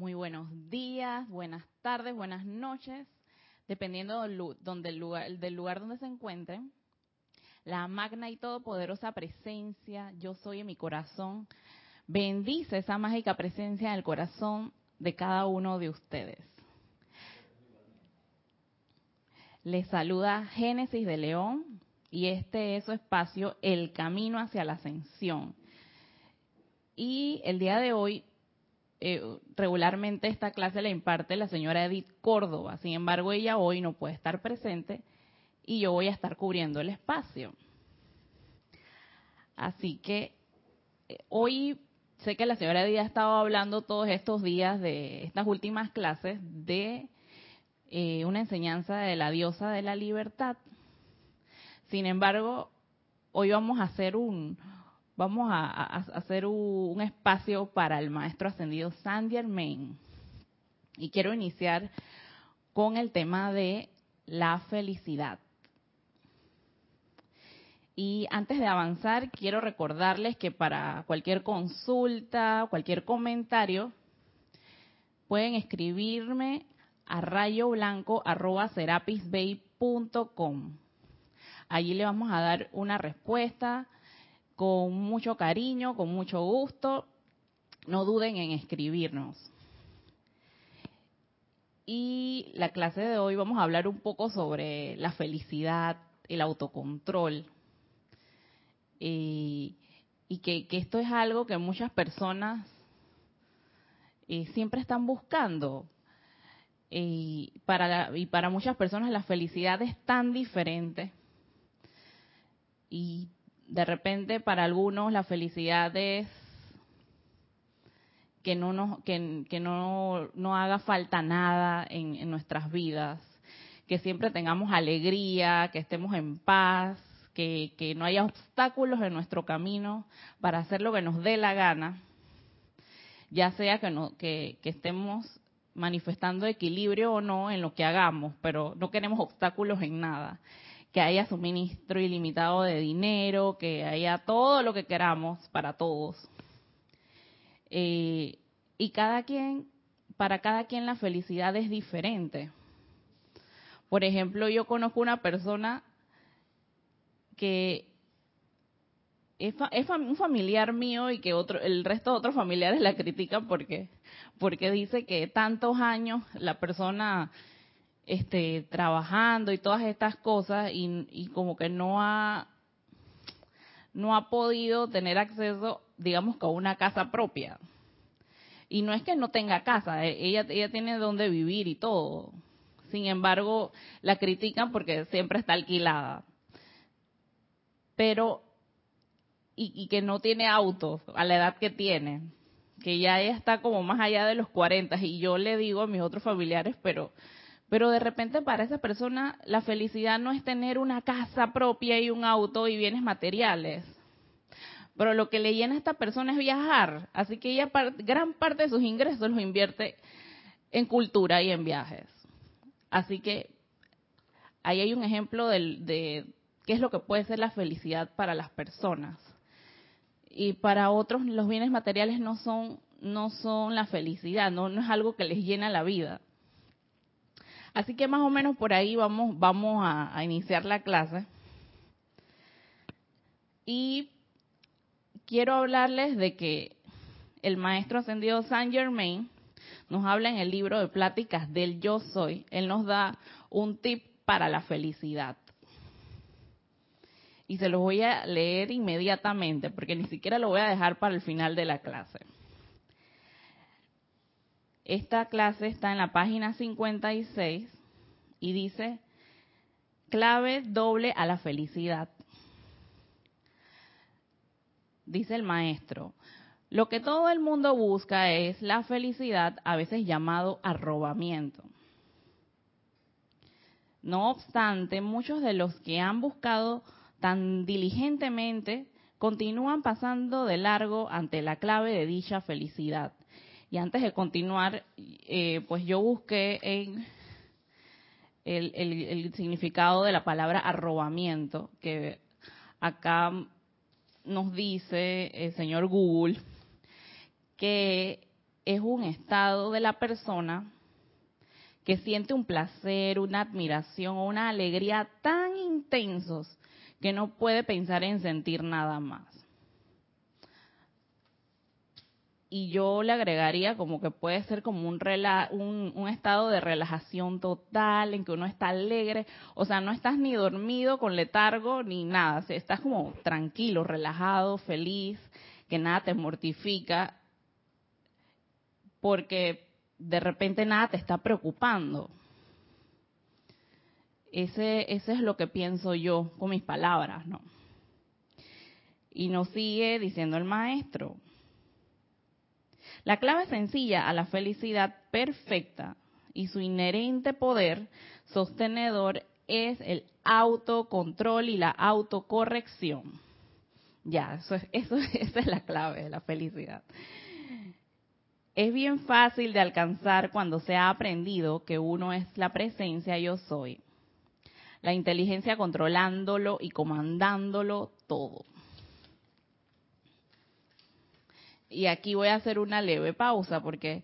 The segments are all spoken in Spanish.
Muy buenos días, buenas tardes, buenas noches, dependiendo del lugar, del lugar donde se encuentren. La magna y todopoderosa presencia, yo soy en mi corazón, bendice esa mágica presencia en el corazón de cada uno de ustedes. Les saluda Génesis de León y este es su espacio, El Camino hacia la Ascensión. Y el día de hoy eh, regularmente esta clase la imparte la señora Edith Córdoba, sin embargo ella hoy no puede estar presente y yo voy a estar cubriendo el espacio. Así que eh, hoy sé que la señora Edith ha estado hablando todos estos días de estas últimas clases de eh, una enseñanza de la diosa de la libertad. Sin embargo, hoy vamos a hacer un, vamos a, hacer un, espacio para el maestro ascendido Saint Germain. Y quiero iniciar con el tema de la felicidad. Y antes de avanzar, quiero recordarles que para cualquier consulta, cualquier comentario, pueden escribirme a rayoblanco.com. Allí le vamos a dar una respuesta con mucho cariño, con mucho gusto. No duden en escribirnos. Y la clase de hoy vamos a hablar un poco sobre la felicidad, el autocontrol. y que, esto es algo que muchas personas eh, siempre están buscando. para, y para muchas personas la felicidad es tan diferente. Y de repente para algunos la felicidad es que no nos, que, no, no, haga falta nada en, nuestras vidas, que siempre tengamos alegría, que estemos en paz, que, que no haya obstáculos en nuestro camino para hacer lo que nos dé la gana, ya sea que, no, que estemos manifestando equilibrio o no en lo que hagamos, pero no queremos obstáculos en nada que haya suministro ilimitado de dinero, que haya todo lo que queramos para todos. Eh, y cada quien, para cada quien la felicidad es diferente. Por ejemplo, yo conozco una persona que es, un familiar mío y que otro, el resto de otros familiares la critican porque, porque dice que tantos años la persona este, trabajando y todas estas cosas y, como que no ha no ha podido tener acceso, digamos, a una casa propia. Y no es que no tenga casa, e, ella, ella tiene donde vivir y todo. Sin embargo, la critican porque siempre está alquilada. Pero, y, y que no tiene auto a la edad que tiene, que ya está como más allá de los 40. Y yo le digo a mis otros familiares, pero pero de repente para esa persona la felicidad no es tener una casa propia y un auto y bienes materiales. Pero lo que le llena a esta persona es viajar. Así que ella gran parte de sus ingresos los invierte en cultura y en viajes. Así que ahí hay un ejemplo de, de qué es lo que puede ser la felicidad para las personas. Y para otros los bienes materiales no son no son la felicidad, no, no es algo que les llena la vida. Así que más o menos por ahí vamos, vamos a, iniciar la clase. Y quiero hablarles de que el maestro ascendido Saint Germain nos habla en el libro de pláticas del yo soy. Él nos da un tip para la felicidad. Y se los voy a leer inmediatamente porque ni siquiera lo voy a dejar para el final de la clase. Esta clase está en la página 56 y dice, clave doble a la felicidad. Dice el maestro, lo que todo el mundo busca es la felicidad, a veces llamado arrobamiento. No obstante, muchos de los que han buscado tan diligentemente continúan pasando de largo ante la clave de dicha felicidad y antes de continuar, eh, pues yo busqué en el, significado de la palabra arrobamiento, que acá nos dice el señor Google que es un estado de la persona que siente un placer, una admiración o una alegría tan intensos que no puede pensar en sentir nada más. Y yo le agregaría como que puede ser como un, un, un, estado de relajación total, en que uno está alegre, o sea, no estás ni dormido con letargo ni nada, estás como tranquilo, relajado, feliz, que nada te mortifica, porque de repente nada te está preocupando. Ese, ese es lo que pienso yo con mis palabras, ¿no? Y nos sigue diciendo el maestro. La clave sencilla a la felicidad perfecta y su inherente poder sostenedor es el autocontrol y la autocorrección. Ya, eso es, eso, esa es la clave de la felicidad. Es bien fácil de alcanzar cuando se ha aprendido que uno es la presencia yo soy la inteligencia controlándolo y comandándolo todo. Y aquí voy a hacer una leve pausa porque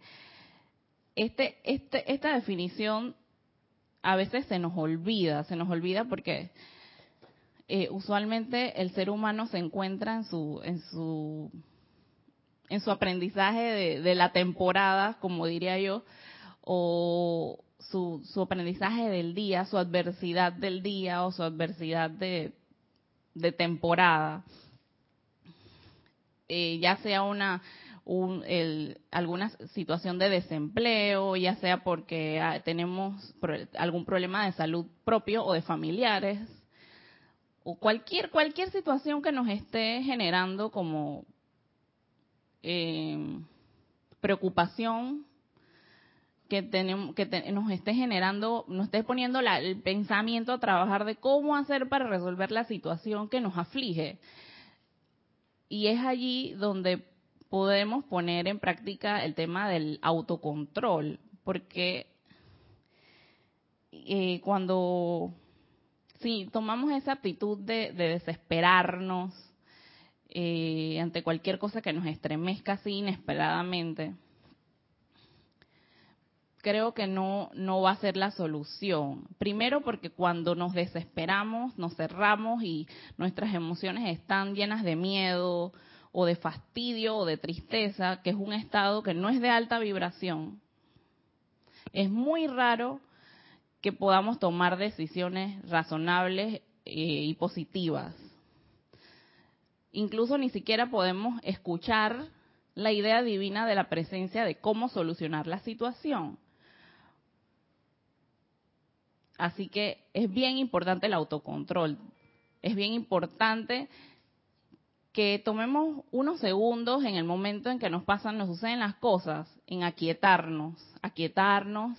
este, este, esta definición a veces se nos olvida, se nos olvida porque eh, usualmente el ser humano se encuentra en su, en su, en su aprendizaje de, la temporada, como diría yo, o, su, su aprendizaje del día, su adversidad del día o su adversidad de temporada. Eh, ya sea una un, el, alguna situación de desempleo, ya sea porque ah, tenemos algún problema de salud propio o de familiares, o cualquier cualquier situación que nos esté generando como eh, preocupación que, tenemos, que nos esté generando, nos esté poniendo el pensamiento a trabajar de cómo hacer para resolver la situación que nos aflige. Y es allí donde podemos poner en práctica el tema del autocontrol, porque eh, cuando si tomamos esa actitud de, desesperarnos eh, ante cualquier cosa que nos estremezca así inesperadamente, creo que no, no va a ser la solución. Primero porque cuando nos desesperamos, nos cerramos y nuestras emociones están llenas de miedo o de fastidio o de tristeza, que es un estado que no es de alta vibración, es muy raro que podamos tomar decisiones razonables eh, y positivas. Incluso ni siquiera podemos escuchar la idea divina de la presencia de cómo solucionar la situación. Así que es bien importante el autocontrol. Es bien importante que tomemos unos segundos en el momento en que nos pasan, nos suceden las cosas, en aquietarnos, aquietarnos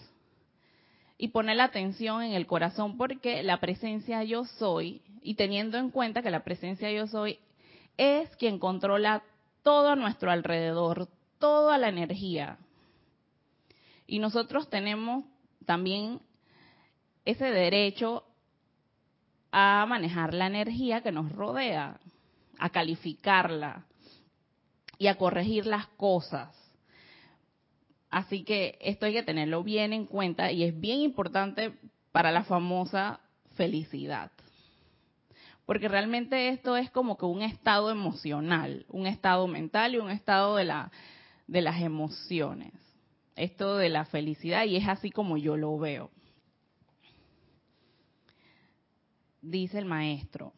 y poner la atención en el corazón porque la presencia yo soy, y teniendo en cuenta que la presencia yo soy es quien controla todo a nuestro alrededor, toda la energía. Y nosotros tenemos también ese derecho a manejar la energía que nos rodea, a calificarla y a corregir las cosas. Así que esto hay que tenerlo bien en cuenta y es bien importante para la famosa felicidad. Porque realmente esto es como que un estado emocional, un estado mental y un estado de, la, de las emociones. Esto de la felicidad y es así como yo lo veo. Dice el maestro.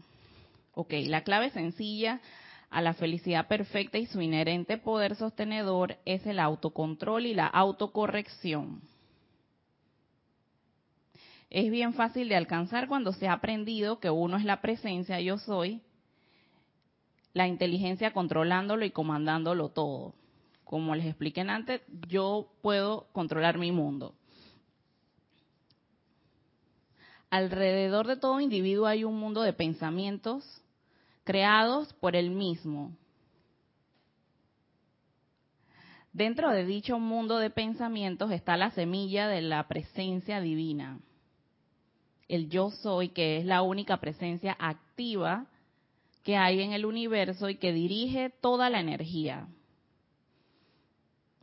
Ok, la clave sencilla a la felicidad perfecta y su inherente poder sostenedor es el autocontrol y la autocorrección. Es bien fácil de alcanzar cuando se ha aprendido que uno es la presencia, yo soy, la inteligencia controlándolo y comandándolo todo. Como les expliqué antes, yo puedo controlar mi mundo. Alrededor de todo individuo hay un mundo de pensamientos creados por él mismo. Dentro de dicho mundo de pensamientos está la semilla de la presencia divina, el yo soy, que es la única presencia activa que hay en el universo y que dirige toda la energía.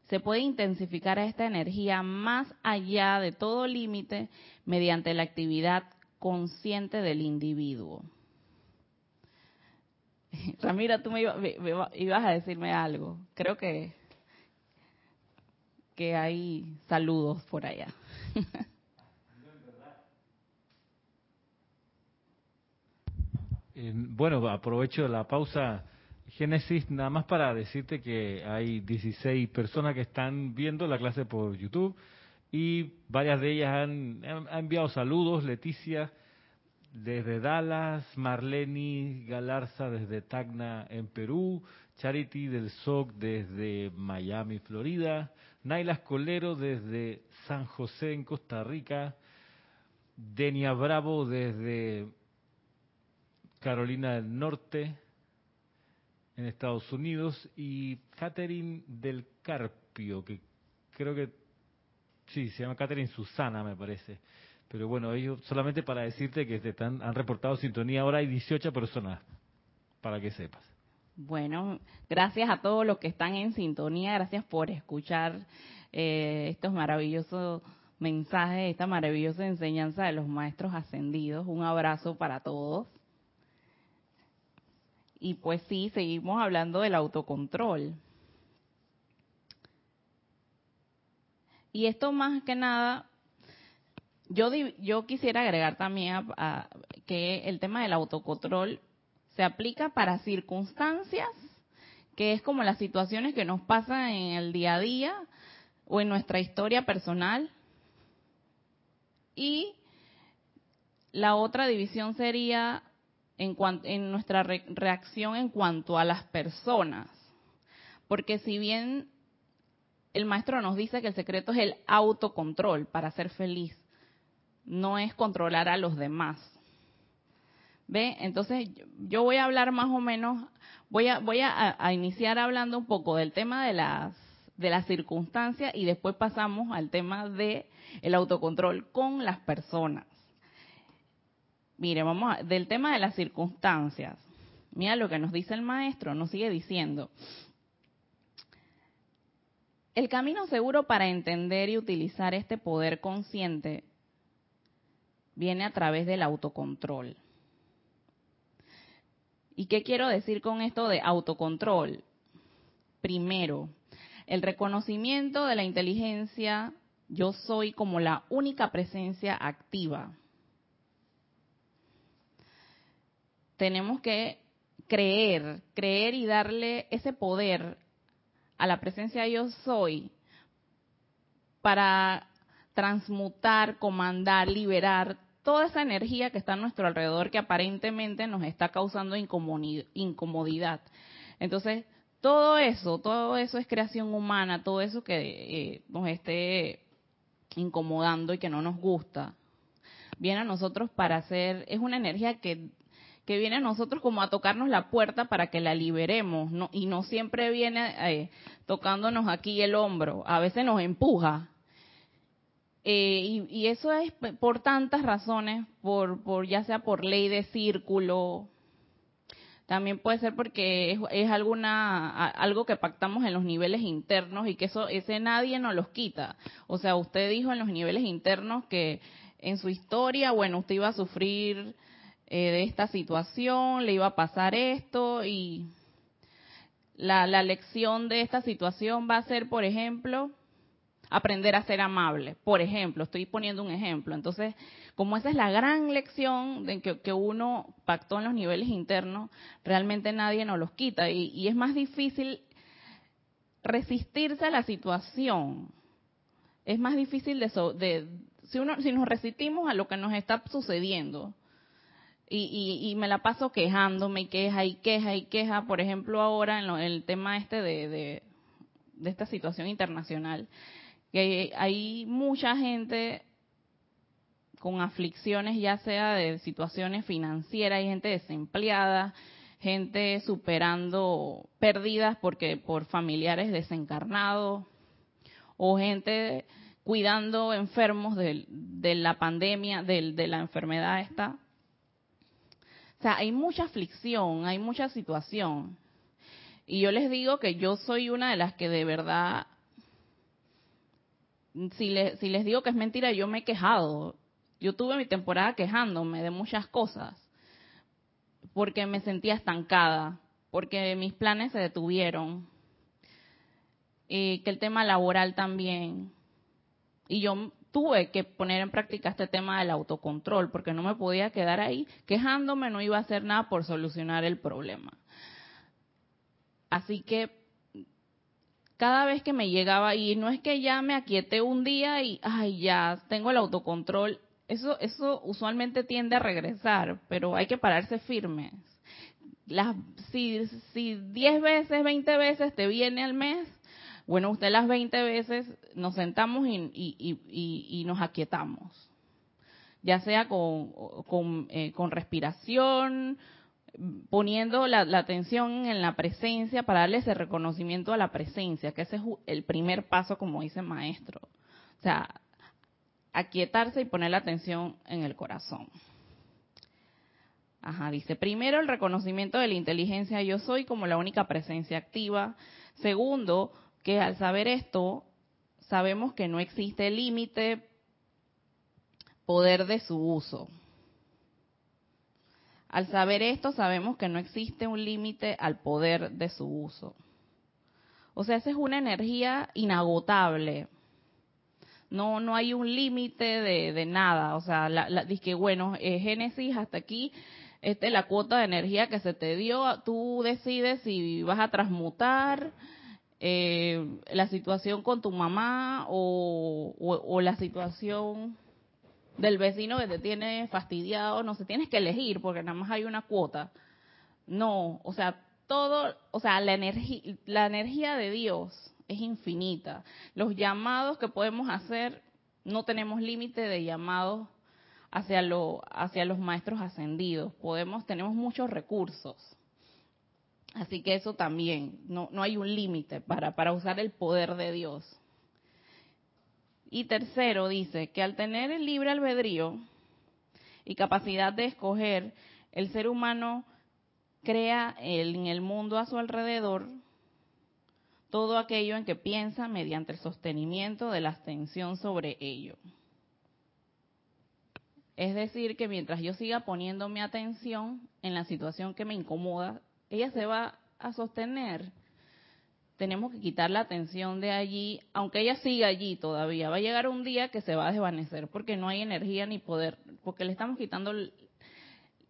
Se puede intensificar esta energía más allá de todo límite mediante la actividad consciente del individuo. Ramira, tú me, ibas a decirme algo. Creo que, que hay saludos por allá. bueno, aprovecho la pausa Génesis, nada más para decirte que hay 16 personas que están viendo la clase por YouTube y varias de ellas han, enviado saludos. Leticia desde Dallas, Marleni Galarza desde Tacna en Perú, Charity del SOC desde Miami, Florida, Naila Escolero desde San José en Costa Rica, Denia Bravo desde Carolina del Norte, en Estados Unidos, y Catherine del Carpio, que creo que sí, se llama Catherine Susana, me parece. Pero bueno, ellos solamente para decirte que están, han reportado sintonía, ahora hay 18 personas, para que sepas. Bueno, gracias a todos los que están en sintonía, gracias por escuchar eh, estos maravillosos mensajes, esta maravillosa enseñanza de los maestros ascendidos. Un abrazo para todos. Y pues sí, seguimos hablando del autocontrol. Y esto más que nada, yo, yo quisiera agregar también que el tema del autocontrol se aplica para circunstancias, que es como las situaciones que nos pasan en el día a día o en nuestra historia personal. Y la otra división sería en, en nuestra reacción en cuanto a las personas. Porque si bien el maestro nos dice que el secreto es el autocontrol para ser feliz, no es controlar a los demás. ¿Ve? Entonces yo voy a hablar más o menos, voy a, voy a, iniciar hablando un poco del tema de las de las circunstancias y después pasamos al tema de el autocontrol con las personas. Mire, vamos a, del tema de las circunstancias. Mira lo que nos dice el maestro, nos sigue diciendo. El camino seguro para entender y utilizar este poder consciente viene a través del autocontrol. ¿Y qué quiero decir con esto de autocontrol? Primero, el reconocimiento de la inteligencia, yo soy como la única presencia activa tenemos que creer, creer y darle ese poder a la presencia yo soy para transmutar, comandar, liberar toda esa energía que está a nuestro alrededor que aparentemente nos está causando incomodidad. Entonces, todo eso, todo eso es creación humana, todo eso que eh, nos esté incomodando y que no nos gusta, viene a nosotros para hacer, es una energía que que viene a nosotros como a tocarnos la puerta para que la liberemos, y no siempre viene eh, tocándonos aquí el hombro, a veces nos empuja. Eh, y, eso es por tantas razones, por, ya sea por ley de círculo, también puede ser porque es, es, alguna algo que pactamos en los niveles internos y que eso ese nadie nos los quita. O sea, usted dijo en los niveles internos que en su historia, bueno, usted iba a sufrir eh, de esta situación, le iba a pasar esto y la, la lección de esta situación va a ser, por ejemplo, aprender a ser amable. Por ejemplo, estoy poniendo un ejemplo. Entonces, como esa es la gran lección de que, que uno pactó en los niveles internos, realmente nadie nos los quita. Y, es más difícil resistirse a la situación. Es más difícil de, de si, uno, si nos resistimos a lo que nos está sucediendo y, y, me la paso quejándome y queja y queja y queja, por ejemplo ahora en, el tema este de, de, esta situación internacional, que hay mucha gente con aflicciones, ya sea de situaciones financieras, hay gente desempleada, gente superando pérdidas porque por familiares desencarnados, o gente cuidando enfermos de, de la pandemia, de, de la enfermedad esta o sea, hay mucha aflicción, hay mucha situación. Y yo les digo que yo soy una de las que de verdad si, si les digo que es mentira, yo me he quejado. Yo tuve mi temporada quejándome de muchas cosas porque me sentía estancada, porque mis planes se detuvieron, y que el tema laboral también. Y yo tuve que poner en práctica este tema del autocontrol, porque no me podía quedar ahí quejándome, no iba a hacer nada por solucionar el problema. Así que cada vez que me llegaba y no es que ya me aquieté un día y ay ya tengo el autocontrol eso eso usualmente tiende a regresar pero hay que pararse firmes las si si 10 veces 20 veces te viene al mes bueno usted las 20 veces nos sentamos y, y, y, nos aquietamos ya sea eh, con respiración poniendo la, atención en la presencia para darle ese reconocimiento a la presencia, que ese es el primer paso, como dice el maestro. O sea, aquietarse y poner la atención en el corazón. Ajá, dice, primero el reconocimiento de la inteligencia yo soy como la única presencia activa. Segundo, que al saber esto, sabemos que no existe límite, poder de su uso. Al saber esto, sabemos que no existe un límite al poder de su uso. O sea, esa es una energía inagotable. No, no hay un límite de, nada. O sea, la, dice que bueno, Génesis hasta aquí, esta es la cuota de energía que se te dio. Tú decides si vas a transmutar eh, la situación con tu mamá o la situación del vecino que te tiene fastidiado, no se tienes que elegir porque nada más hay una cuota. No, o sea, todo, o sea, la energía, la energía de Dios es infinita. Los llamados que podemos hacer, no tenemos límite de llamados hacia, lo, hacia los maestros ascendidos. Podemos, tenemos muchos recursos. Así que eso también, no, no hay un límite para, para usar el poder de Dios. Y tercero, dice que al tener el libre albedrío y capacidad de escoger, el ser humano crea en el mundo a su alrededor todo aquello en que piensa mediante el sostenimiento de la atención sobre ello. Es decir, que mientras yo siga poniendo mi atención en la situación que me incomoda, ella se va a sostener tenemos que quitar la atención de allí, aunque ella siga allí todavía. Va a llegar un día que se va a desvanecer porque no hay energía ni poder, porque le estamos quitando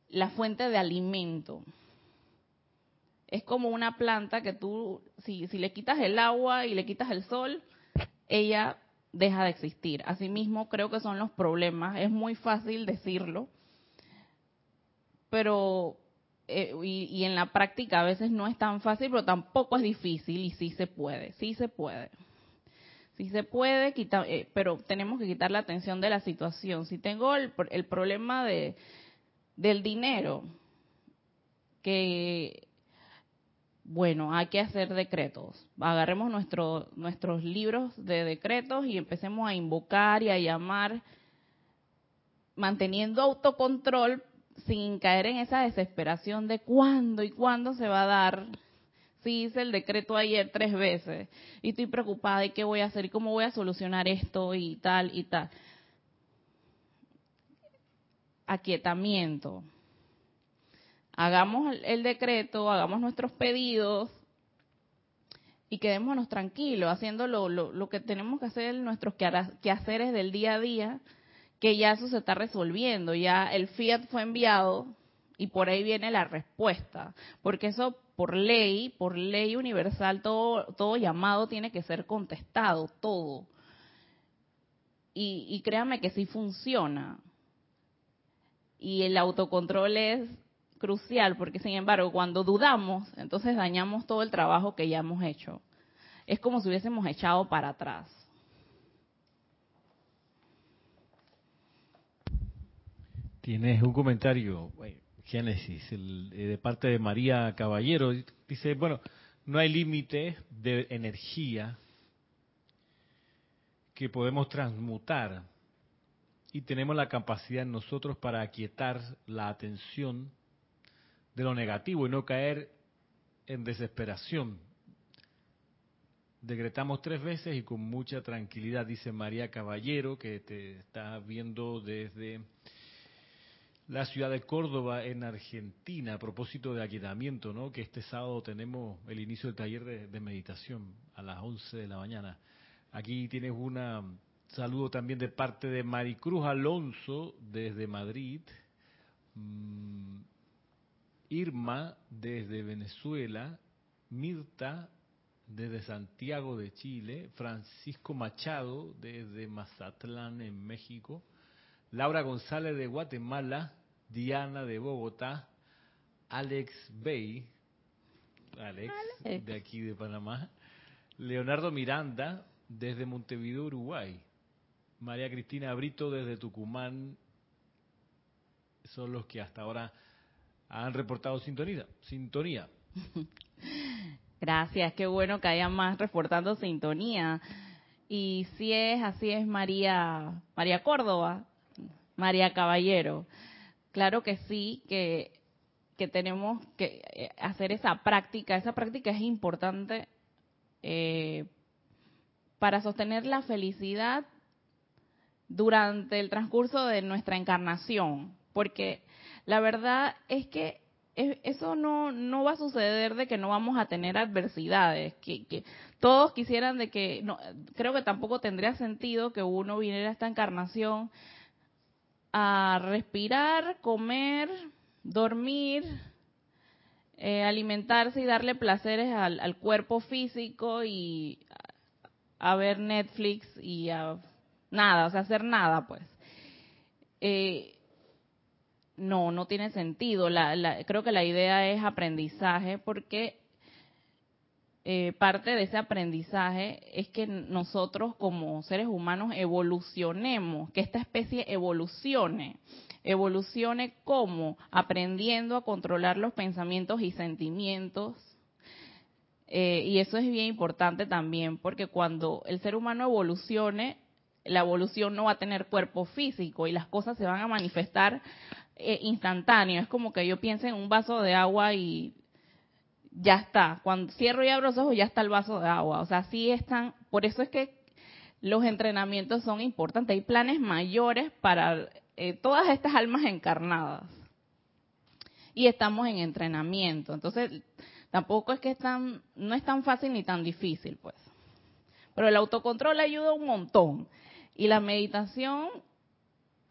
la fuente de alimento. Es como una planta que tú, si, si le quitas el agua y le quitas el sol, ella deja de existir. Asimismo, creo que son los problemas. Es muy fácil decirlo, pero eh, y, en la práctica a veces no es tan fácil, pero tampoco es difícil y sí se puede, sí se puede. Sí se puede, quitar, eh, pero tenemos que quitar la atención de la situación. Si tengo el, el problema de, del dinero, que, bueno, hay que hacer decretos. Agarremos nuestro, nuestros libros de decretos y empecemos a invocar y a llamar, manteniendo autocontrol sin caer en esa desesperación de cuándo y cuándo se va a dar. Si hice el decreto ayer tres veces y estoy preocupada y qué voy a hacer cómo voy a solucionar esto y tal y tal. Aquietamiento. Hagamos el decreto, hagamos nuestros pedidos y quedémonos tranquilos haciendo lo, lo, que tenemos que hacer, nuestros quehaceres del día a día que ya eso se está resolviendo, ya el fiat fue enviado y por ahí viene la respuesta, porque eso por ley, por ley universal, todo, todo llamado tiene que ser contestado, todo. Y, y que sí funciona. Y el autocontrol es crucial, porque sin embargo, cuando dudamos, entonces dañamos todo el trabajo que ya hemos hecho. Es como si hubiésemos echado para atrás. Tienes un comentario, Génesis, eh, de parte de María Caballero. Dice, bueno, no hay límite de energía que podemos transmutar y tenemos la capacidad nosotros para aquietar la atención de lo negativo y no caer en desesperación decretamos tres veces y con mucha tranquilidad, dice María Caballero, que te está viendo desde la ciudad de Córdoba, en Argentina, a propósito de aquietamiento, ¿no? Que este sábado tenemos el inicio del taller de, meditación a las 11 de la mañana. Aquí tienes un saludo también de parte de Maricruz Alonso desde Madrid. Mm, Irma desde Venezuela, Mirta desde Santiago de Chile, Francisco Machado desde Mazatlán en México, Laura González de Guatemala, Diana de Bogotá, Alex Bay, Alex, de aquí de Panamá, Leonardo Miranda desde Montevideo, Uruguay, María Cristina Brito desde Tucumán, son los que hasta ahora han reportado sintonía. sintonía. Gracias, qué bueno que haya más reportando sintonía. Y si es, así es María, María Córdoba, María Caballero. Claro que sí, que, que tenemos que eh, hacer esa práctica. Esa práctica es importante eh, para sostener la felicidad durante el transcurso de nuestra encarnación. Porque la verdad es que eso no, no va a suceder de que no vamos a tener adversidades, que, que todos quisieran de que, no, creo que tampoco tendría sentido que uno viniera a esta encarnación a respirar, comer, dormir, eh, alimentarse y darle placeres al, cuerpo físico y a, ver Netflix y a nada, o sea, hacer nada, pues. Eh, no, no tiene sentido. Creo que la idea es aprendizaje porque eh, parte de ese aprendizaje es que nosotros como seres humanos evolucionemos, que esta especie evolucione. Evolucione como aprendiendo a controlar los pensamientos y sentimientos. Eh, y eso es bien importante también porque cuando el ser humano evolucione, la evolución no va a tener cuerpo físico y las cosas se van a manifestar eh, instantáneo. Es como que yo piense en un vaso de agua y ya está. Cuando cierro y abro los ojos ya está el vaso de agua. O sea, sí están. Por eso es que los entrenamientos son importantes. Hay planes mayores para eh, todas estas almas encarnadas. Y estamos en entrenamiento. Entonces, tampoco es que es tan, no es tan fácil ni tan difícil, pues. Pero el autocontrol ayuda un montón. Y la meditación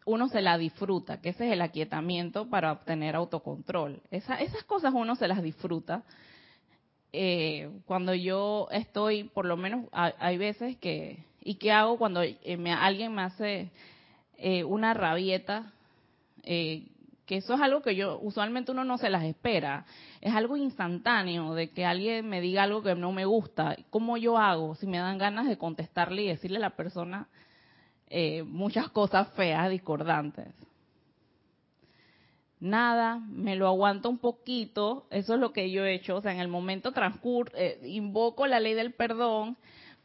uno se la disfruta, que ese es el aquietamiento para obtener autocontrol. esas cosas uno se las disfruta. Eh, cuando yo estoy, por lo menos hay veces que, ¿y qué hago cuando eh, alguien me hace eh, una rabieta? que eso es algo que yo, usualmente uno no se las espera. Es algo instantáneo de que alguien me diga algo que no me gusta. ¿Cómo yo hago? Si me dan ganas de contestarle y decirle a la persona, eh, muchas cosas feas, discordantes. Nada, me lo aguanto un poquito, eso es lo que yo he hecho, o sea, en el momento transcurre, eh, invoco la ley del perdón,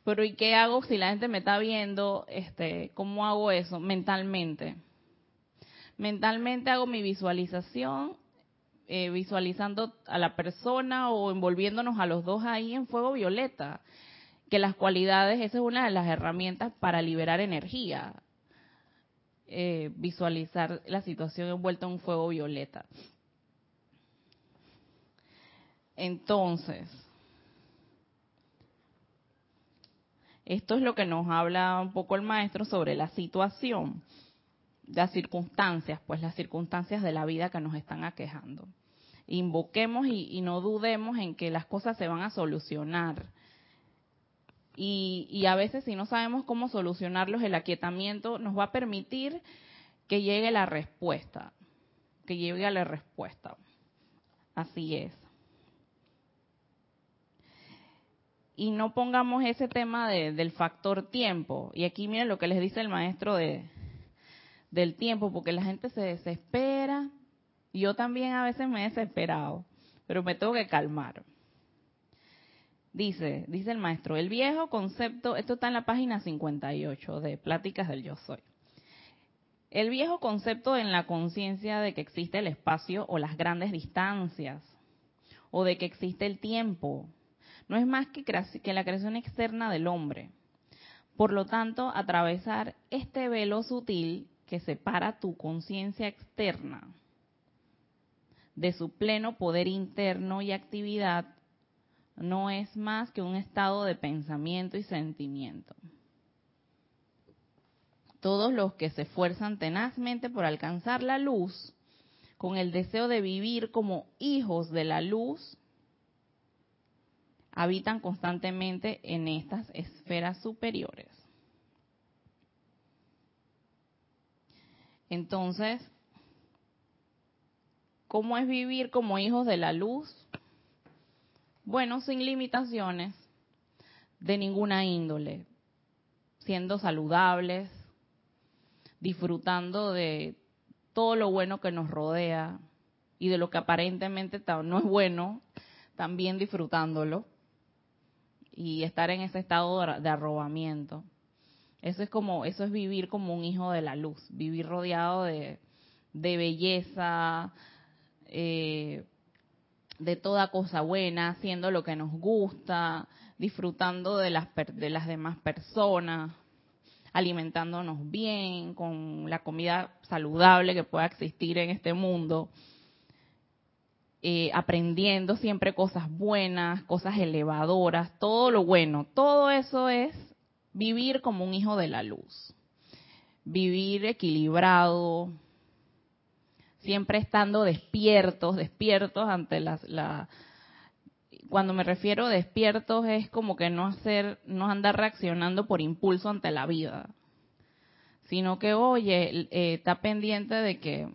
pero ¿y qué hago si la gente me está viendo? Este, ¿Cómo hago eso? Mentalmente. Mentalmente hago mi visualización, eh, visualizando a la persona o envolviéndonos a los dos ahí en fuego violeta que las cualidades, esa es una de las herramientas para liberar energía, eh, visualizar la situación envuelta en un fuego violeta. Entonces, esto es lo que nos habla un poco el maestro sobre la situación, las circunstancias, pues las circunstancias de la vida que nos están aquejando. Invoquemos y, y no dudemos en que las cosas se van a solucionar y, a veces si no sabemos cómo solucionarlos, el aquietamiento nos va a permitir que llegue la respuesta, que llegue la respuesta. Así es. Y no pongamos ese tema del factor tiempo. Y aquí miren lo que les dice el maestro de, del tiempo, porque la gente se desespera. Yo también a veces me he desesperado, pero me tengo que calmar. Dice, dice el maestro, el viejo concepto, esto está en la página 58 de Pláticas del Yo Soy. El viejo concepto en la conciencia de que existe el espacio o las grandes distancias, o de que existe el tiempo, no es más que, que la creación externa del hombre. Por lo tanto, atravesar este velo sutil que separa tu conciencia externa de su pleno poder interno y actividad no es más que un estado de pensamiento y sentimiento. Todos los que se esfuerzan tenazmente por alcanzar la luz, con el deseo de vivir como hijos de la luz, habitan constantemente en estas esferas superiores. Entonces, ¿cómo es vivir como hijos de la luz? Bueno, sin limitaciones de ninguna índole, siendo saludables, disfrutando de todo lo bueno que nos rodea y de lo que aparentemente no es bueno, también disfrutándolo y estar en ese estado de arrobamiento. Eso es como, eso es vivir como un hijo de la luz, vivir rodeado de, belleza, eh, de toda cosa buena, haciendo lo que nos gusta, disfrutando de las, de las demás personas, alimentándonos bien, con la comida saludable que pueda existir en este mundo, eh, aprendiendo siempre cosas buenas, cosas elevadoras, todo lo bueno, todo eso es vivir como un hijo de la luz, vivir equilibrado, siempre estando despiertos, despiertos ante las, la, cuando me refiero a despiertos es como que no hacer, no andar reaccionando por impulso ante la vida, sino que oye, eh, está pendiente de que,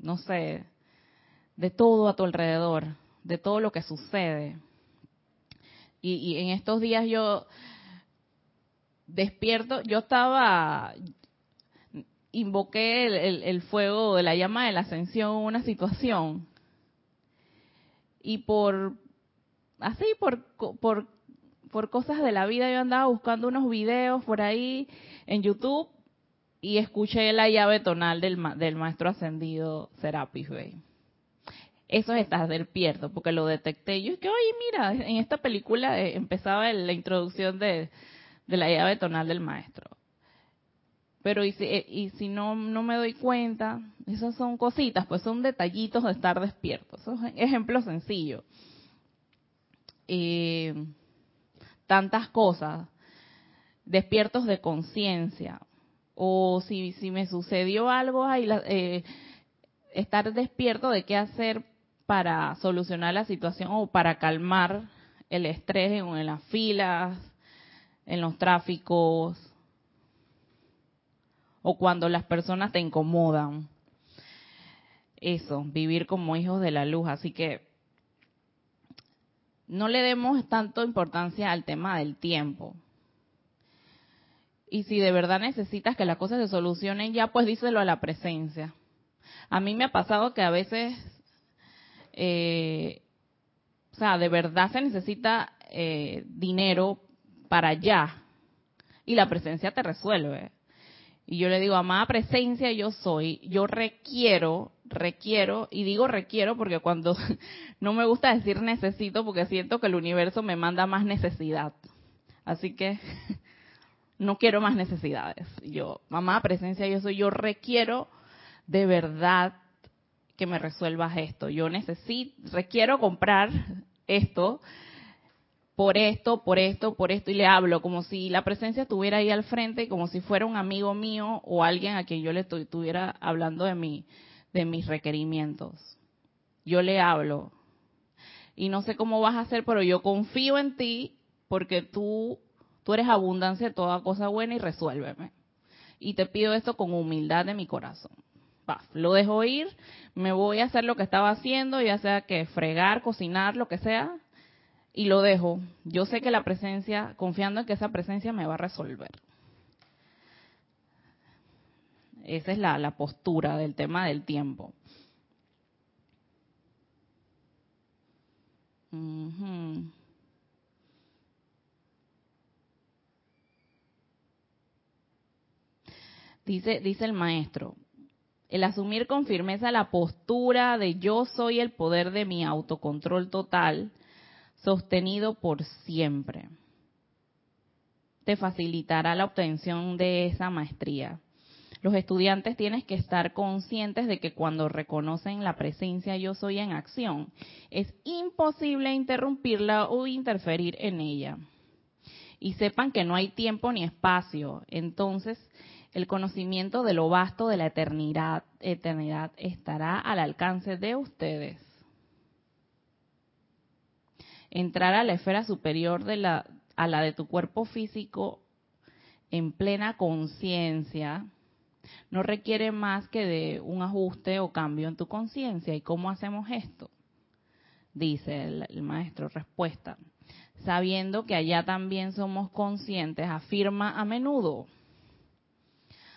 no sé, de todo a tu alrededor, de todo lo que sucede. Y, y en estos días yo despierto, yo estaba, invoqué el, fuego de la llama de la ascensión en una situación y por así por, por por cosas de la vida yo andaba buscando unos videos por ahí en YouTube y escuché la llave tonal del, del maestro ascendido Serapis Bey. Eso es estar despierto, porque lo detecté. Yo es que, oye, mira, en esta película eh, empezaba la introducción de la llave tonal del maestro. Pero y si, eh, y si no, no me doy cuenta, esas son cositas, pues son detallitos de estar despierto. Eso es ejemplo sencillo. tantas cosas, despiertos de conciencia. O si, me sucedió algo, ahí eh, estar despierto de qué hacer para solucionar la situación o para calmar el estrés en las filas, en los tráficos o cuando las personas te incomodan. Eso, vivir como hijos de la luz. Así que no le demos tanto importancia al tema del tiempo. Y si de verdad necesitas que las cosas se solucionen ya, pues díselo a la presencia. A mí me ha pasado que a veces, eh, o sea, de verdad se necesita eh, dinero para allá. Y la presencia te resuelve. Y yo le digo, amada presencia, yo soy, yo requiero, requiero, y digo requiero porque cuando no me gusta decir necesito porque siento que el universo me manda más necesidad. Así que no quiero más necesidades. Yo, mamá presencia, yo soy, yo requiero de verdad que me resuelvas esto. Yo necesito, requiero comprar esto por esto, por esto, por esto, y le hablo como si la presencia estuviera ahí al frente, como si fuera un amigo mío o alguien a quien yo le estuviera hablando de, mi, de mis requerimientos. Yo le hablo. Y no sé cómo vas a hacer, pero yo confío en ti porque tú, tú eres abundancia de toda cosa buena y resuélveme. Y te pido esto con humildad de mi corazón. lo dejo ir, me voy a hacer lo que estaba haciendo, ya sea que fregar, cocinar, lo que sea, y lo dejo. Yo sé que la presencia, confiando en que esa presencia me va a resolver. Esa es la, postura del tema del tiempo. Dice, dice el maestro, el asumir con firmeza la postura de yo soy el poder de mi autocontrol total sostenido por siempre. Te facilitará la obtención de esa maestría. Los estudiantes tienen que estar conscientes de que cuando reconocen la presencia yo soy en acción, es imposible interrumpirla o interferir en ella. Y sepan que no hay tiempo ni espacio. Entonces, el conocimiento de lo vasto de la eternidad, eternidad estará al alcance de ustedes. Entrar a la esfera superior de la, a la de tu cuerpo físico en plena conciencia no requiere más que de un ajuste o cambio en tu conciencia. ¿Y cómo hacemos esto? Dice el, maestro, respuesta. Sabiendo que allá también somos conscientes, afirma a menudo.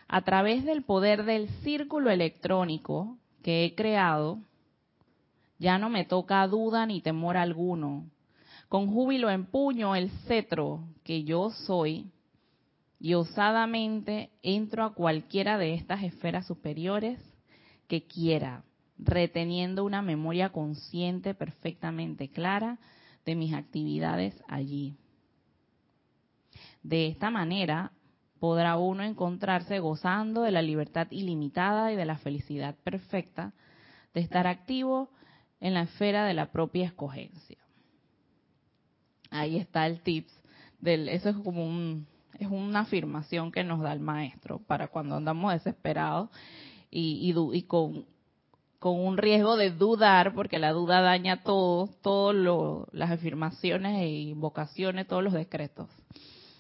A través del poder del círculo electrónico que he creado, ya no me toca duda ni temor alguno. Con júbilo empuño el cetro que yo soy y osadamente entro a cualquiera de estas esferas superiores que quiera, reteniendo una memoria consciente perfectamente clara de mis actividades allí. De esta manera podrá uno encontrarse gozando de la libertad ilimitada y de la felicidad perfecta de estar activo en la esfera de la propia escogencia. Ahí está el tips del eso es como un es una afirmación que nos da el maestro para cuando andamos desesperados y, y, con, con, un riesgo de dudar, porque la duda daña todo, todas las afirmaciones e invocaciones, todos los decretos.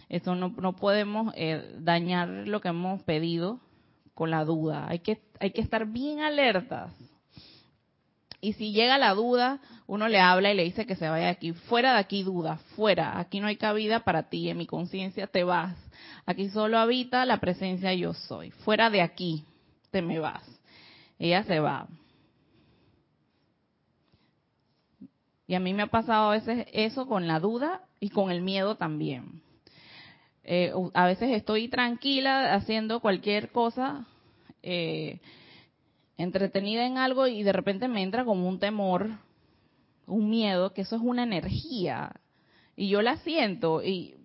Eso no, no podemos eh, dañar lo que hemos pedido con la duda. Hay que, hay que estar bien alertas y si llega la duda, uno le habla y le dice que se vaya de aquí. Fuera de aquí duda, fuera. Aquí no hay cabida para ti. En mi conciencia te vas. Aquí solo habita la presencia yo soy. Fuera de aquí te me vas. Ella se va. Y a mí me ha pasado a veces eso con la duda y con el miedo también. Eh, a veces estoy tranquila haciendo cualquier cosa. Eh, entretenida en algo y de repente me entra como un temor, un miedo, que eso es una energía. Y yo la siento y,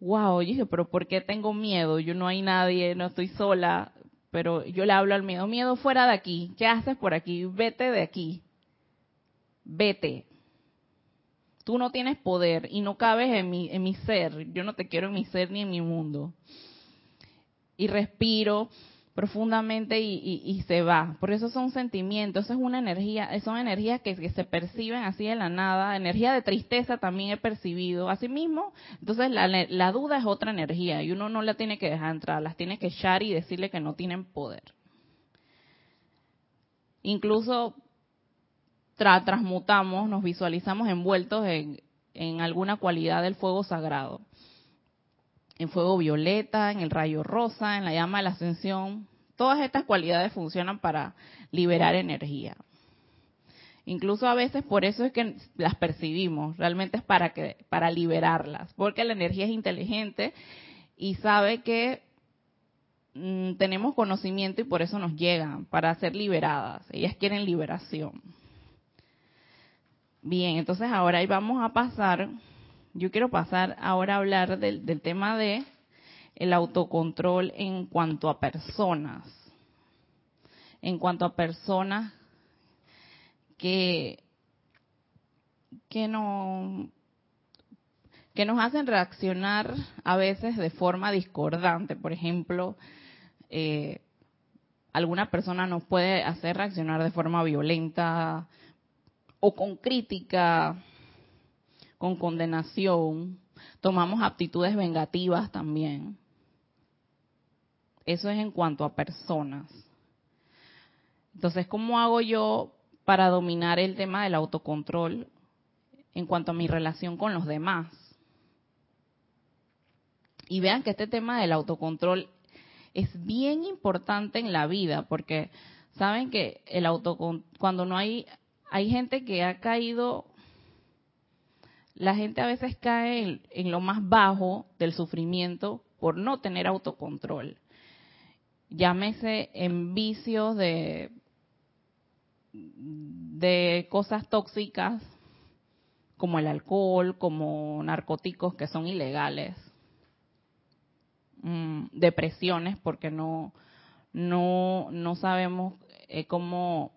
wow, yo dije, pero ¿por qué tengo miedo? Yo no hay nadie, no estoy sola, pero yo le hablo al miedo, miedo fuera de aquí, ¿qué haces por aquí? Vete de aquí, vete. Tú no tienes poder y no cabes en mi, en mi ser, yo no te quiero en mi ser ni en mi mundo. Y respiro profundamente y, se va. Por eso son sentimientos, eso es una energía, son energías que, se perciben así de la nada. Energía de tristeza también he percibido. Asimismo, entonces la, la duda es otra energía y uno no la tiene que dejar entrar, las tiene que echar y decirle que no tienen poder. Incluso transmutamos, nos visualizamos envueltos en, en alguna cualidad del fuego sagrado en fuego violeta, en el rayo rosa, en la llama de la ascensión. Todas estas cualidades funcionan para liberar energía. Incluso a veces por eso es que las percibimos, realmente es para que para liberarlas, porque la energía es inteligente y sabe que mm, tenemos conocimiento y por eso nos llegan para ser liberadas. Ellas quieren liberación. Bien, entonces ahora vamos a pasar yo quiero pasar ahora a hablar del, tema de el autocontrol en cuanto a personas. En cuanto a personas que, que no que nos hacen reaccionar a veces de forma discordante. Por ejemplo, eh, alguna persona nos puede hacer reaccionar de forma violenta o con crítica con condenación, tomamos aptitudes vengativas también. Eso es en cuanto a personas. Entonces, ¿cómo hago yo para dominar el tema del autocontrol en cuanto a mi relación con los demás? Y vean que este tema del autocontrol es bien importante en la vida, porque saben que el autocontrol, cuando no hay, hay gente que ha caído la gente a veces cae en, lo más bajo del sufrimiento por no tener autocontrol. Llámese en vicios de, cosas tóxicas como el alcohol, como narcóticos que son ilegales, mm, depresiones porque no no no sabemos eh, cómo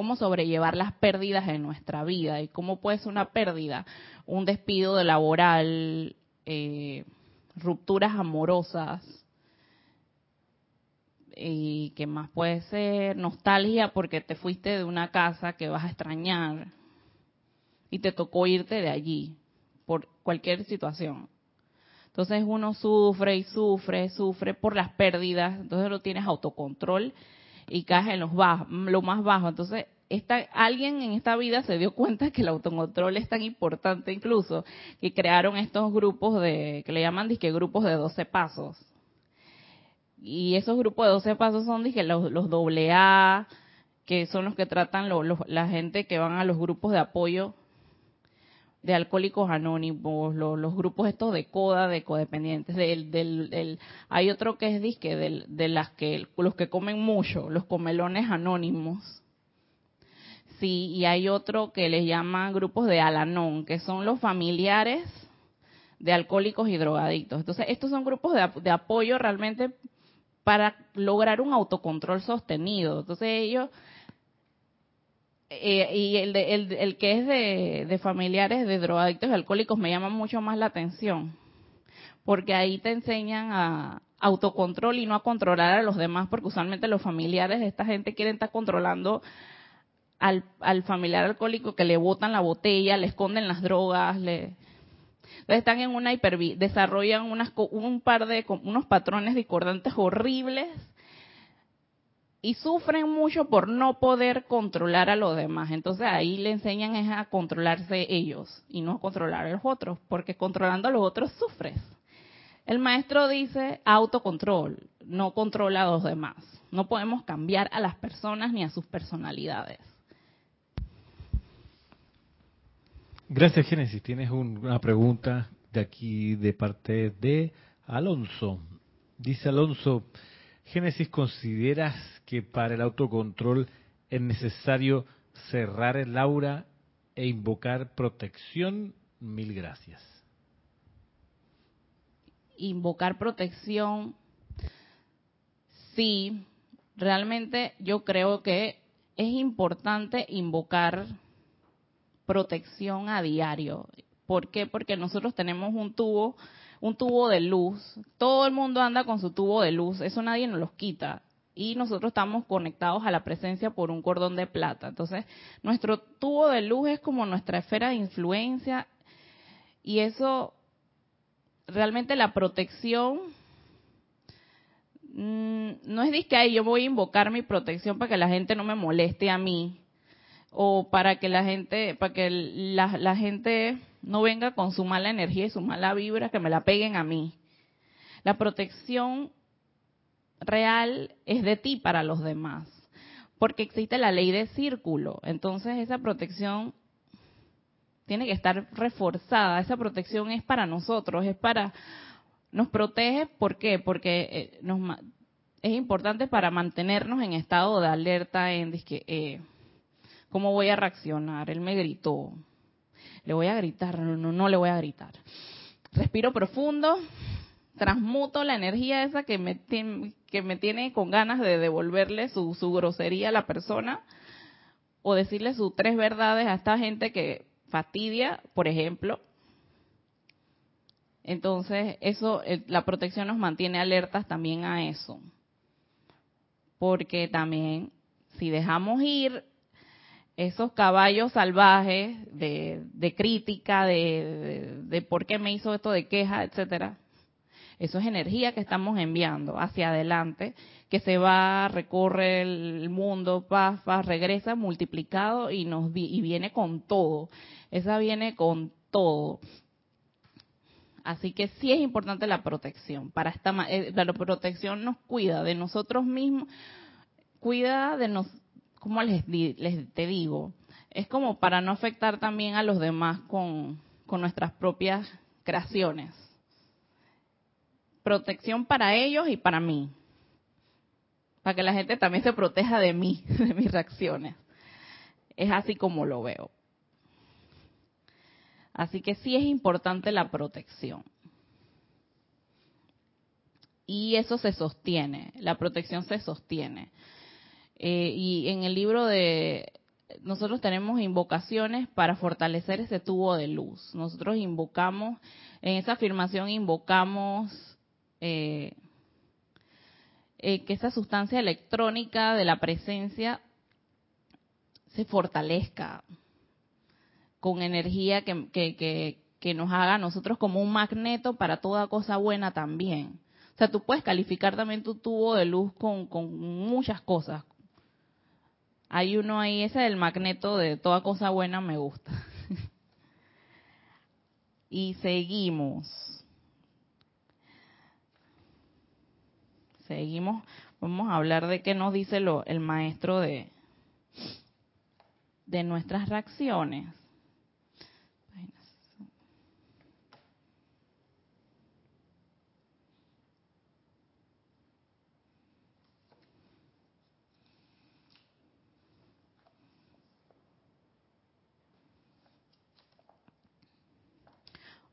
cómo sobrellevar las pérdidas en nuestra vida y cómo puede ser una pérdida, un despido de laboral, eh, rupturas amorosas, y que más puede ser nostalgia porque te fuiste de una casa que vas a extrañar y te tocó irte de allí por cualquier situación. Entonces uno sufre y sufre, sufre por las pérdidas, entonces no tienes autocontrol y caes en los bajos, lo más bajo. Entonces, esta, alguien en esta vida se dio cuenta que el autocontrol es tan importante incluso que crearon estos grupos de, que le llaman grupos de 12 pasos. Y esos grupos de 12 pasos son los, los AA, que son los que tratan la gente que van a los grupos de apoyo de alcohólicos anónimos, los, grupos estos de coda, de codependientes, del, del, hay otro que es disque del, de las que los que comen mucho, los comelones anónimos. Sí, y hay otro que les llaman grupos de Alanón, que son los familiares de alcohólicos y drogadictos. Entonces, estos son grupos de, de apoyo realmente para lograr un autocontrol sostenido. Entonces, ellos eh, y el, el, que es de, de, familiares de drogadictos y alcohólicos me llama mucho más la atención, porque ahí te enseñan a autocontrol y no a controlar a los demás, porque usualmente los familiares de esta gente quieren estar controlando al, al familiar alcohólico que le botan la botella, le esconden las drogas, le, entonces están en una hiper, desarrollan unas, un par de unos patrones discordantes horribles y sufren mucho por no poder controlar a los demás. Entonces ahí le enseñan es a controlarse ellos y no a controlar a los otros, porque controlando a los otros sufres. El maestro dice autocontrol, no controla a los demás. No podemos cambiar a las personas ni a sus personalidades. Gracias, Génesis. Tienes una pregunta de aquí de parte de Alonso. Dice Alonso, Génesis, ¿consideras que para el autocontrol es necesario cerrar el aura e invocar protección? Mil gracias. Invocar protección, sí, realmente yo creo que es importante invocar protección a diario. ¿Por qué? Porque nosotros tenemos un tubo un tubo de luz. Todo el mundo anda con su tubo de luz, eso nadie nos los quita. Y nosotros estamos conectados a la presencia por un cordón de plata. Entonces, nuestro tubo de luz es como nuestra esfera de influencia y eso, realmente la protección, mm, no es que yo voy a invocar mi protección para que la gente no me moleste a mí o para que la gente, para que la, la gente no venga con su mala energía y su mala vibra que me la peguen a mí. La protección real es de ti para los demás, porque existe la ley de círculo. Entonces esa protección tiene que estar reforzada. Esa protección es para nosotros, es para nos protege. ¿Por qué? Porque eh, nos, es importante para mantenernos en estado de alerta en que, eh, cómo voy a reaccionar. Él me gritó, le voy a gritar, no, no, le voy a gritar. Respiro profundo, transmuto la energía esa que me, tiene, que me tiene con ganas de devolverle su, su grosería a la persona o decirle sus tres verdades a esta gente que fastidia, por ejemplo. Entonces, eso, la protección nos mantiene alertas también a eso. Porque también, si dejamos ir esos caballos salvajes de, crítica, de, por qué me hizo esto de queja, etcétera. Eso es energía que estamos enviando hacia adelante, que se va, recorre el mundo, paz, regresa multiplicado y nos y viene con todo. Esa viene con todo. Así que sí es importante la protección. Para esta eh, la protección nos cuida de nosotros mismos, cuida de nos, ¿cómo les, les te digo? Es como para no afectar también a los demás con, con nuestras propias creaciones. Protección para ellos y para mí. Para que la gente también se proteja de mí, de mis reacciones. Es así como lo veo. Así que sí es importante la protección. Y eso se sostiene, la protección se sostiene. Eh, y en el libro de, nosotros tenemos invocaciones para fortalecer ese tubo de luz. Nosotros invocamos, en esa afirmación invocamos eh, eh, que esa sustancia electrónica de la presencia se fortalezca con energía que, que, nos haga a nosotros como un magneto para toda cosa buena también. O sea, tú puedes calificar también tu tubo de luz con, con muchas cosas. Hay uno ahí, ese del magneto de toda cosa buena me gusta. y seguimos. Seguimos. Vamos a hablar de qué nos dice lo, el maestro de, de nuestras reacciones.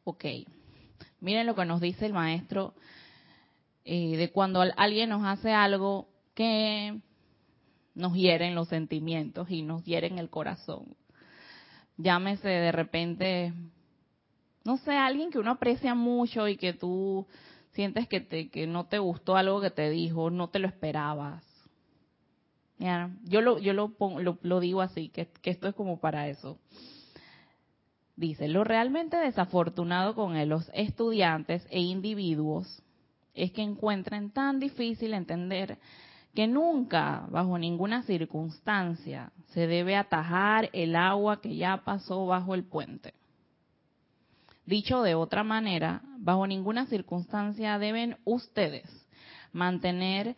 Ok, miren lo que nos dice el maestro eh, de cuando alguien nos hace algo que nos hieren los sentimientos y nos hieren el corazón. Llámese de repente, no sé, alguien que uno aprecia mucho y que tú sientes que, te, que no te gustó algo que te dijo, no te lo esperabas. yo lo, yo lo, lo, digo así, que, que esto es como para eso. Dice, lo realmente desafortunado con los estudiantes e individuos es que encuentran tan difícil entender que nunca, bajo ninguna circunstancia, se debe atajar el agua que ya pasó bajo el puente. Dicho de otra manera, bajo ninguna circunstancia deben ustedes mantener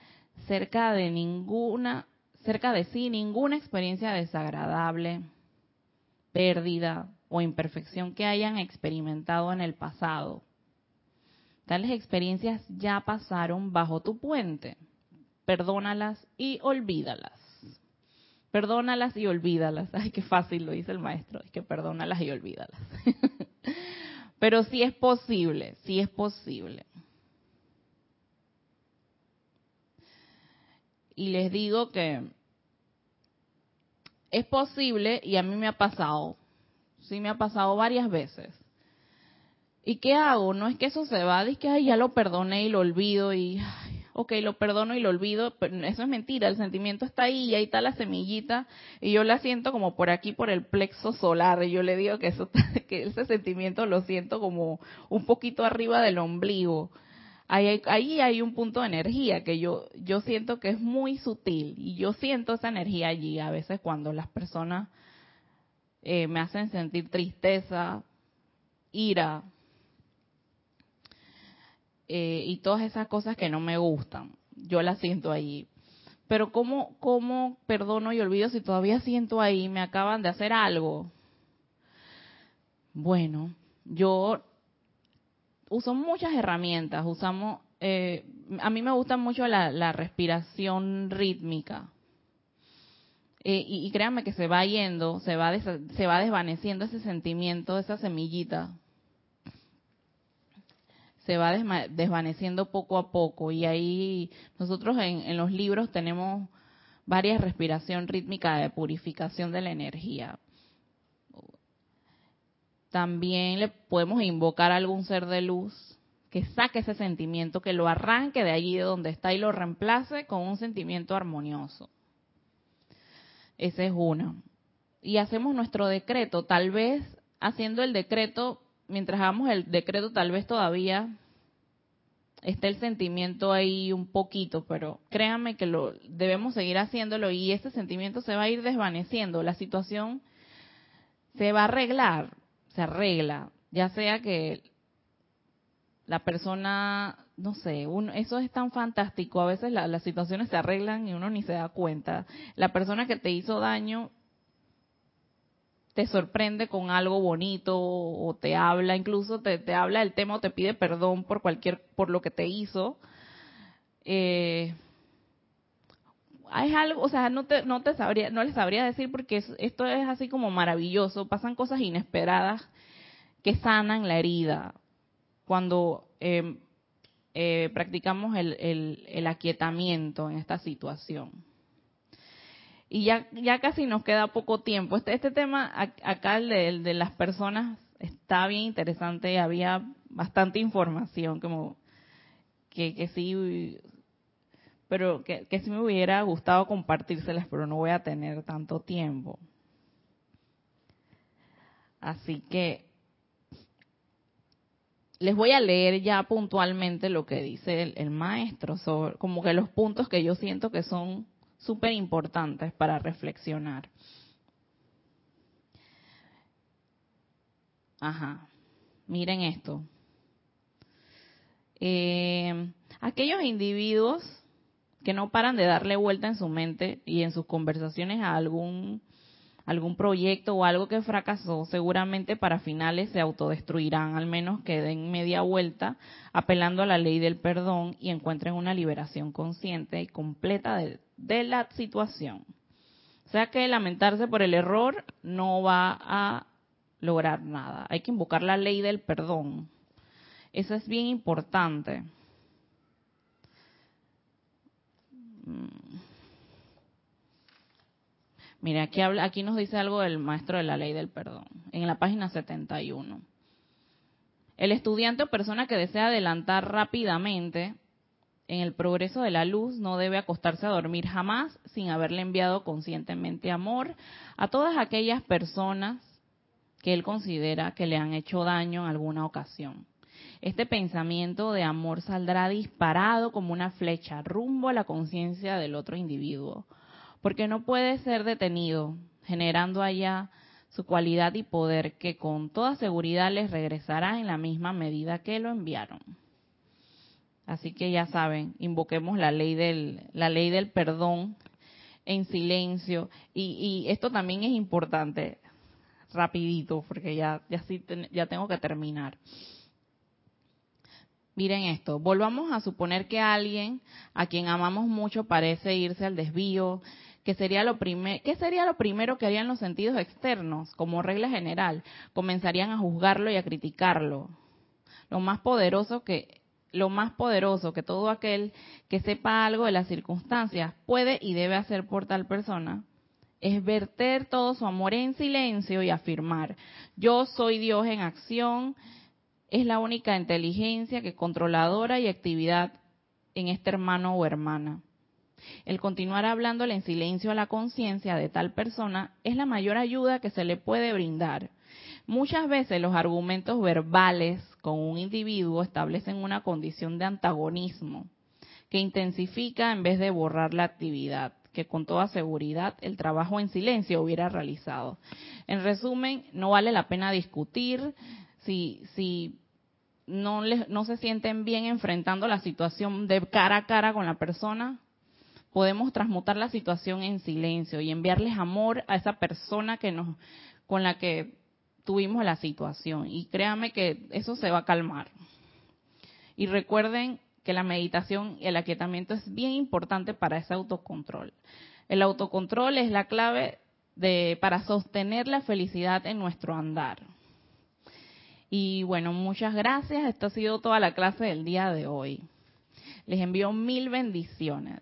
cerca de ninguna cerca de sí ninguna experiencia desagradable, pérdida, o imperfección que hayan experimentado en el pasado. Tales experiencias ya pasaron bajo tu puente. Perdónalas y olvídalas. Perdónalas y olvídalas. Ay, qué fácil lo dice el maestro. Es que perdónalas y olvídalas. Pero sí es posible, sí es posible. Y les digo que es posible y a mí me ha pasado sí me ha pasado varias veces. ¿Y qué hago? No es que eso se va, es que ay, ya lo perdoné y lo olvido y, ok, lo perdono y lo olvido, pero eso es mentira, el sentimiento está ahí y ahí está la semillita y yo la siento como por aquí, por el plexo solar y yo le digo que, eso, que ese sentimiento lo siento como un poquito arriba del ombligo. Ahí, ahí hay un punto de energía que yo, yo siento que es muy sutil y yo siento esa energía allí a veces cuando las personas eh, me hacen sentir tristeza, ira eh, y todas esas cosas que no me gustan. Yo las siento ahí. Pero ¿cómo, ¿cómo perdono y olvido si todavía siento ahí, me acaban de hacer algo? Bueno, yo uso muchas herramientas. Usamos, eh, a mí me gusta mucho la respiración rítmica. Eh, y, créanme que se va yendo, se va, se va desvaneciendo ese sentimiento, esa semillita. Se va desvaneciendo poco a poco. Y ahí nosotros en, los libros tenemos varias respiración rítmica de purificación de la energía. También le podemos invocar a algún ser de luz que saque ese sentimiento, que lo arranque de allí de donde está y lo reemplace con un sentimiento armonioso. Esa es una. Y hacemos nuestro decreto, tal vez haciendo el decreto, mientras hagamos el decreto, tal vez todavía esté el sentimiento ahí un poquito, pero créanme que lo debemos seguir haciéndolo y ese sentimiento se va a ir desvaneciendo. La situación se va a arreglar, se arregla, ya sea que la persona, no sé, uno, eso es tan fantástico. A veces las situaciones se arreglan y uno ni se da cuenta. La persona que te hizo daño te sorprende con algo bonito o te habla, incluso te, te habla del tema o te pide perdón por cualquier, por lo que te hizo. Eh, hay algo, o sea, no te, no te sabría, no les sabría decir porque esto es así como maravilloso, pasan cosas inesperadas que sanan la herida cuando em, eh, practicamos el, el, aquietamiento en esta situación. Y ya, ya casi nos queda poco tiempo. Este, este tema acá, el de, las personas, está bien interesante. Había bastante información como que, que sí pero que, que sí me hubiera gustado compartírselas, pero no voy a tener tanto tiempo. Así que les voy a leer ya puntualmente lo que dice el, maestro, sobre, como que los puntos que yo siento que son súper importantes para reflexionar. Ajá, miren esto. Eh, aquellos individuos que no paran de darle vuelta en su mente y en sus conversaciones a algún algún proyecto o algo que fracasó, seguramente para finales se autodestruirán, al menos que den media vuelta apelando a la ley del perdón y encuentren una liberación consciente y completa de, la situación. O sea que lamentarse por el error no va a lograr nada. Hay que invocar la ley del perdón. Eso es bien importante. Mira, aquí, habla, aquí nos dice algo del maestro de la ley del perdón, en la página 71. El estudiante o persona que desea adelantar rápidamente en el progreso de la luz no debe acostarse a dormir jamás sin haberle enviado conscientemente amor a todas aquellas personas que él considera que le han hecho daño en alguna ocasión. Este pensamiento de amor saldrá disparado como una flecha rumbo a la conciencia del otro individuo, porque no puede ser detenido, generando allá su cualidad y poder que con toda seguridad les regresará en la misma medida que lo enviaron. Así que ya saben, invoquemos la ley del, la ley del perdón en silencio. Y, y esto también es importante, rapidito, porque ya, ya, sí, ya tengo que terminar. Miren esto, volvamos a suponer que alguien a quien amamos mucho parece irse al desvío, que sería lo ¿qué sería lo primero que harían los sentidos externos? Como regla general, comenzarían a juzgarlo y a criticarlo. Lo más poderoso que lo más poderoso que todo aquel que sepa algo de las circunstancias puede y debe hacer por tal persona es verter todo su amor en silencio y afirmar, yo soy Dios en acción es la única inteligencia que controladora y actividad en este hermano o hermana. El continuar hablándole en silencio a la conciencia de tal persona es la mayor ayuda que se le puede brindar. Muchas veces los argumentos verbales con un individuo establecen una condición de antagonismo que intensifica en vez de borrar la actividad que con toda seguridad el trabajo en silencio hubiera realizado. En resumen, no vale la pena discutir, si, si no, no se sienten bien enfrentando la situación de cara a cara con la persona, podemos transmutar la situación en silencio y enviarles amor a esa persona que nos, con la que tuvimos la situación. Y créanme que eso se va a calmar. Y recuerden que la meditación y el aquietamiento es bien importante para ese autocontrol. El autocontrol es la clave de, para sostener la felicidad en nuestro andar. Y bueno, muchas gracias. Esta ha sido toda la clase del día de hoy. Les envío mil bendiciones.